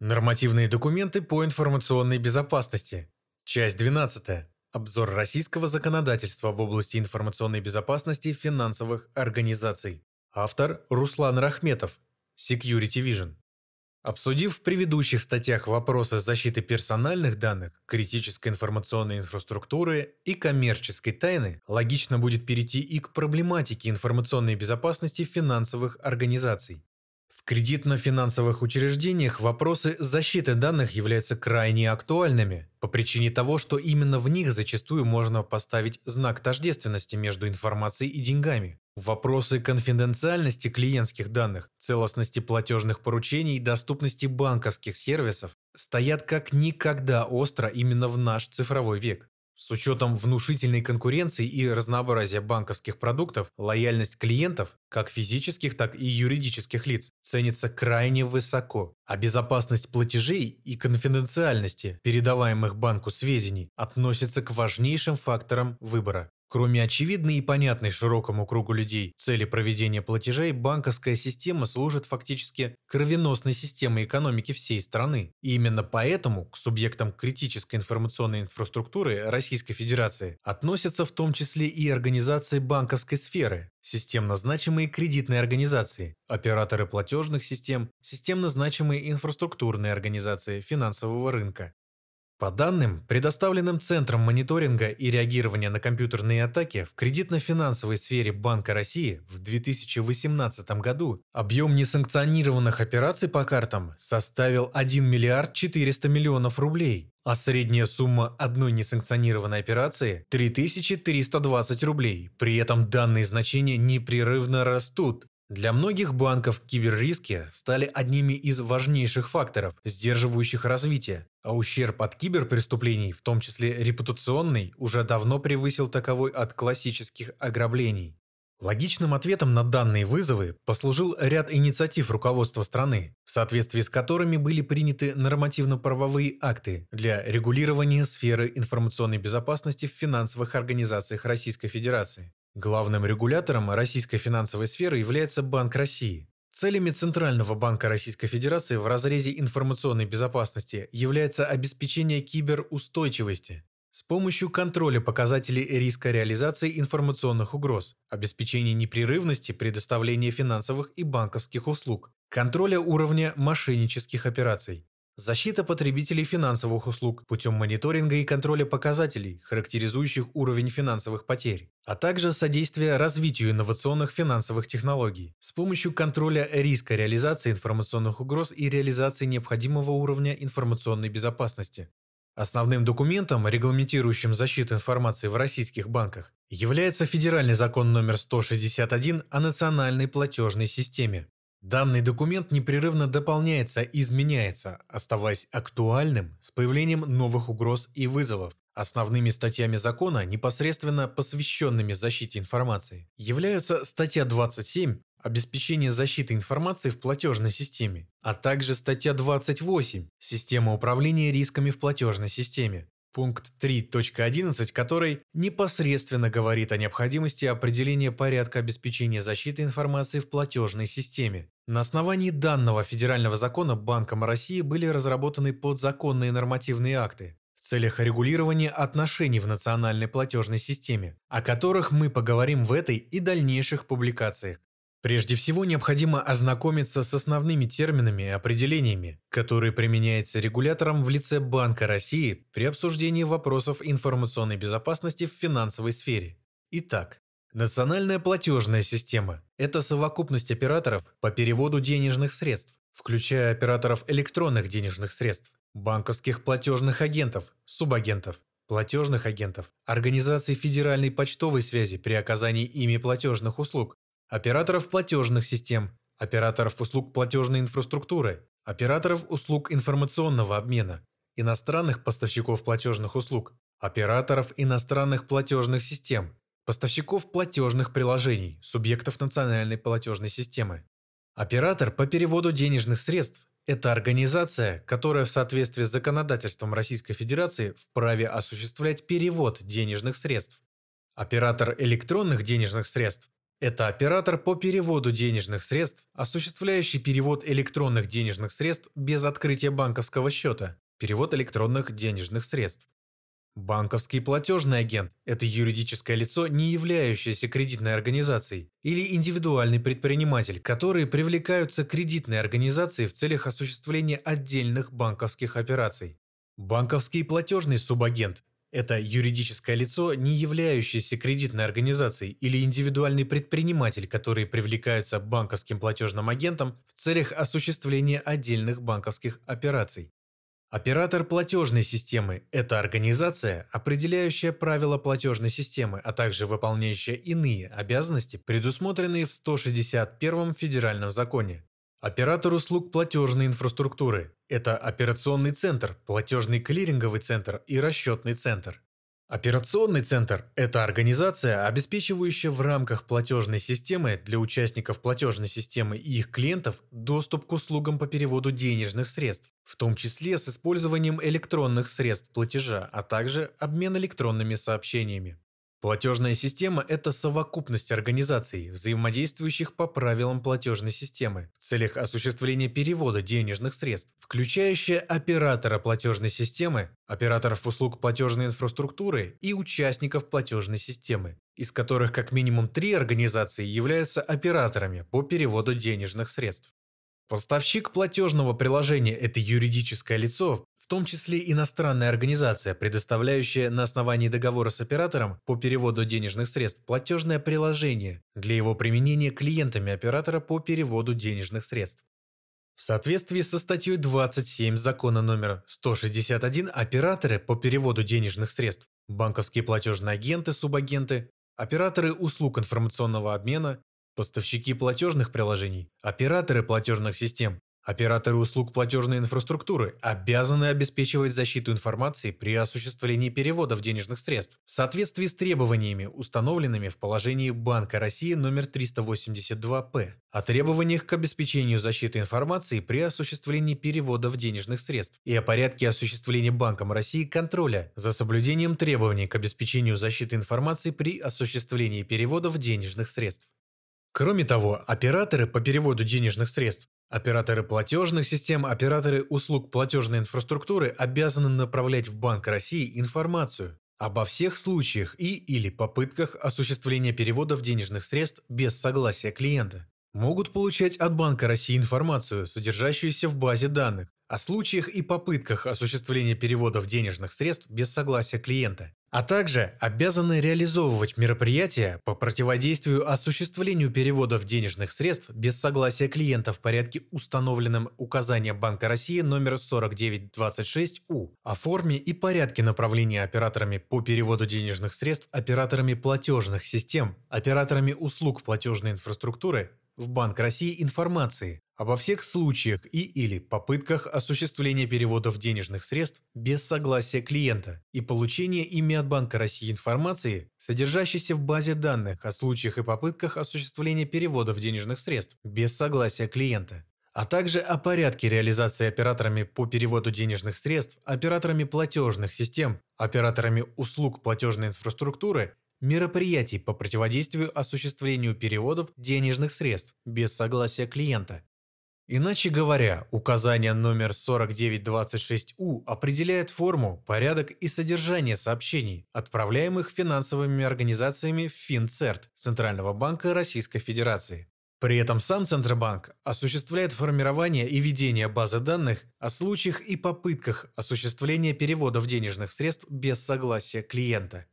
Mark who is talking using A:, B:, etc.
A: Нормативные документы по информационной безопасности. Часть 12. Обзор российского законодательства в области информационной безопасности финансовых организаций. Автор Руслан Рахметов. Security Vision. Обсудив в предыдущих статьях вопросы защиты персональных данных, критической информационной инфраструктуры и коммерческой тайны, логично будет перейти и к проблематике информационной безопасности финансовых организаций. Кредитно-финансовых учреждениях вопросы защиты данных являются крайне актуальными по причине того, что именно в них зачастую можно поставить знак тождественности между информацией и деньгами. Вопросы конфиденциальности клиентских данных, целостности платежных поручений и доступности банковских сервисов стоят как никогда остро именно в наш цифровой век. С учетом внушительной конкуренции и разнообразия банковских продуктов, лояльность клиентов, как физических, так и юридических лиц, ценится крайне высоко, а безопасность платежей и конфиденциальности передаваемых банку сведений относится к важнейшим факторам выбора. Кроме очевидной и понятной широкому кругу людей цели проведения платежей, банковская система служит фактически кровеносной системой экономики всей страны. И именно поэтому к субъектам критической информационной инфраструктуры Российской Федерации относятся в том числе и организации банковской сферы, системно значимые кредитные организации, операторы платежных систем, системно значимые инфраструктурные организации финансового рынка, по данным, предоставленным Центром мониторинга и реагирования на компьютерные атаки в кредитно-финансовой сфере Банка России в 2018 году объем несанкционированных операций по картам составил 1 миллиард 400 миллионов рублей, а средняя сумма одной несанкционированной операции – 3320 рублей. При этом данные значения непрерывно растут, для многих банков киберриски стали одними из важнейших факторов, сдерживающих развитие, а ущерб от киберпреступлений, в том числе репутационный, уже давно превысил таковой от классических ограблений. Логичным ответом на данные вызовы послужил ряд инициатив руководства страны, в соответствии с которыми были приняты нормативно-правовые акты для регулирования сферы информационной безопасности в финансовых организациях Российской Федерации. Главным регулятором российской финансовой сферы является Банк России. Целями Центрального банка Российской Федерации в разрезе информационной безопасности является обеспечение киберустойчивости с помощью контроля показателей риска реализации информационных угроз, обеспечения непрерывности предоставления финансовых и банковских услуг, контроля уровня мошеннических операций, Защита потребителей финансовых услуг путем мониторинга и контроля показателей, характеризующих уровень финансовых потерь, а также содействие развитию инновационных финансовых технологий с помощью контроля риска реализации информационных угроз и реализации необходимого уровня информационной безопасности. Основным документом, регламентирующим защиту информации в российских банках, является Федеральный закон номер 161 о национальной платежной системе, Данный документ непрерывно дополняется и изменяется, оставаясь актуальным с появлением новых угроз и вызовов. Основными статьями закона, непосредственно посвященными защите информации, являются статья 27 «Обеспечение защиты информации в платежной системе», а также статья 28 «Система управления рисками в платежной системе», пункт 3.11, который непосредственно говорит о необходимости определения порядка обеспечения защиты информации в платежной системе. На основании данного федерального закона Банком России были разработаны подзаконные нормативные акты в целях регулирования отношений в национальной платежной системе, о которых мы поговорим в этой и дальнейших публикациях. Прежде всего необходимо ознакомиться с основными терминами и определениями, которые применяются регулятором в лице Банка России при обсуждении вопросов информационной безопасности в финансовой сфере. Итак, национальная платежная система – это совокупность операторов по переводу денежных средств, включая операторов электронных денежных средств, банковских платежных агентов, субагентов, платежных агентов, организаций федеральной почтовой связи при оказании ими платежных услуг, операторов платежных систем, операторов услуг платежной инфраструктуры, операторов услуг информационного обмена, иностранных поставщиков платежных услуг, операторов иностранных платежных систем, поставщиков платежных приложений, субъектов национальной платежной системы. Оператор по переводу денежных средств – это организация, которая в соответствии с законодательством Российской Федерации вправе осуществлять перевод денежных средств. Оператор электронных денежных средств Это оператор по переводу денежных средств, осуществляющий перевод электронных денежных средств без открытия банковского счета, перевод электронных денежных средств. Банковский платежный агент – это юридическое лицо, не являющееся кредитной организацией, или индивидуальный предприниматель, которые привлекаются кредитной организацией в целях осуществления отдельных банковских операций. Банковский платежный субагент – это юридическое лицо, не являющееся кредитной организацией или индивидуальный предприниматель, которые привлекаются банковским платежным агентом в целях осуществления отдельных банковских операций. Оператор платежной системы – это организация, определяющая правила платежной системы, а также выполняющая иные обязанности, предусмотренные в 161 Федеральном законе. Оператор услуг платежной инфраструктуры – это операционный центр, платежный клиринговый центр и расчетный центр. Операционный центр – это организация, обеспечивающая в рамках платежной системы для участников платежной системы и их клиентов доступ к услугам по переводу денежных средств, в том числе с использованием электронных средств платежа, а также обмен электронными сообщениями. Платежная система – это совокупность организаций, взаимодействующих по правилам платежной системы в целях осуществления перевода денежных средств, включающая оператора платежной системы, операторов услуг платежной инфраструктуры и участников платежной системы, из которых как минимум три организации являются операторами по переводу денежных средств. Поставщик платежного приложения – это юридическое лицо, том числе иностранная организация, предоставляющая на основании договора с оператором по переводу денежных средств платежное приложение для его применения клиентами оператора по переводу денежных средств. В соответствии со статьей 27 закона номер 161 операторы по переводу денежных средств, банковские платежные агенты, субагенты, операторы услуг информационного обмена, поставщики платежных приложений, операторы платежных систем, Операторы услуг платежной инфраструктуры обязаны обеспечивать защиту информации при осуществлении переводов денежных средств в соответствии с требованиями, установленными в положении Банка России номер 382-П о требованиях к обеспечению защиты информации при осуществлении переводов денежных средств и о порядке осуществления Банком России контроля за соблюдением требований к обеспечению защиты информации при осуществлении переводов денежных средств. Кроме того, операторы по переводу денежных средств Операторы платежных систем, операторы услуг платежной инфраструктуры обязаны направлять в Банк России информацию обо всех случаях и или попытках осуществления переводов денежных средств без согласия клиента. Могут получать от Банка России информацию, содержащуюся в базе данных, о случаях и попытках осуществления переводов денежных средств без согласия клиента а также обязаны реализовывать мероприятия по противодействию осуществлению переводов денежных средств без согласия клиента в порядке, установленном указанием Банка России номер 4926У о форме и порядке направления операторами по переводу денежных средств операторами платежных систем, операторами услуг платежной инфраструктуры в Банк России информации обо всех случаях и или попытках осуществления переводов денежных средств без согласия клиента и получения ими от Банка России информации, содержащейся в базе данных о случаях и попытках осуществления переводов денежных средств без согласия клиента а также о порядке реализации операторами по переводу денежных средств, операторами платежных систем, операторами услуг платежной инфраструктуры мероприятий по противодействию осуществлению переводов денежных средств без согласия клиента. Иначе говоря, указание номер 4926У определяет форму, порядок и содержание сообщений, отправляемых финансовыми организациями в Финцерт Центрального банка Российской Федерации. При этом сам Центробанк осуществляет формирование и ведение базы данных о случаях и попытках осуществления переводов денежных средств без согласия клиента.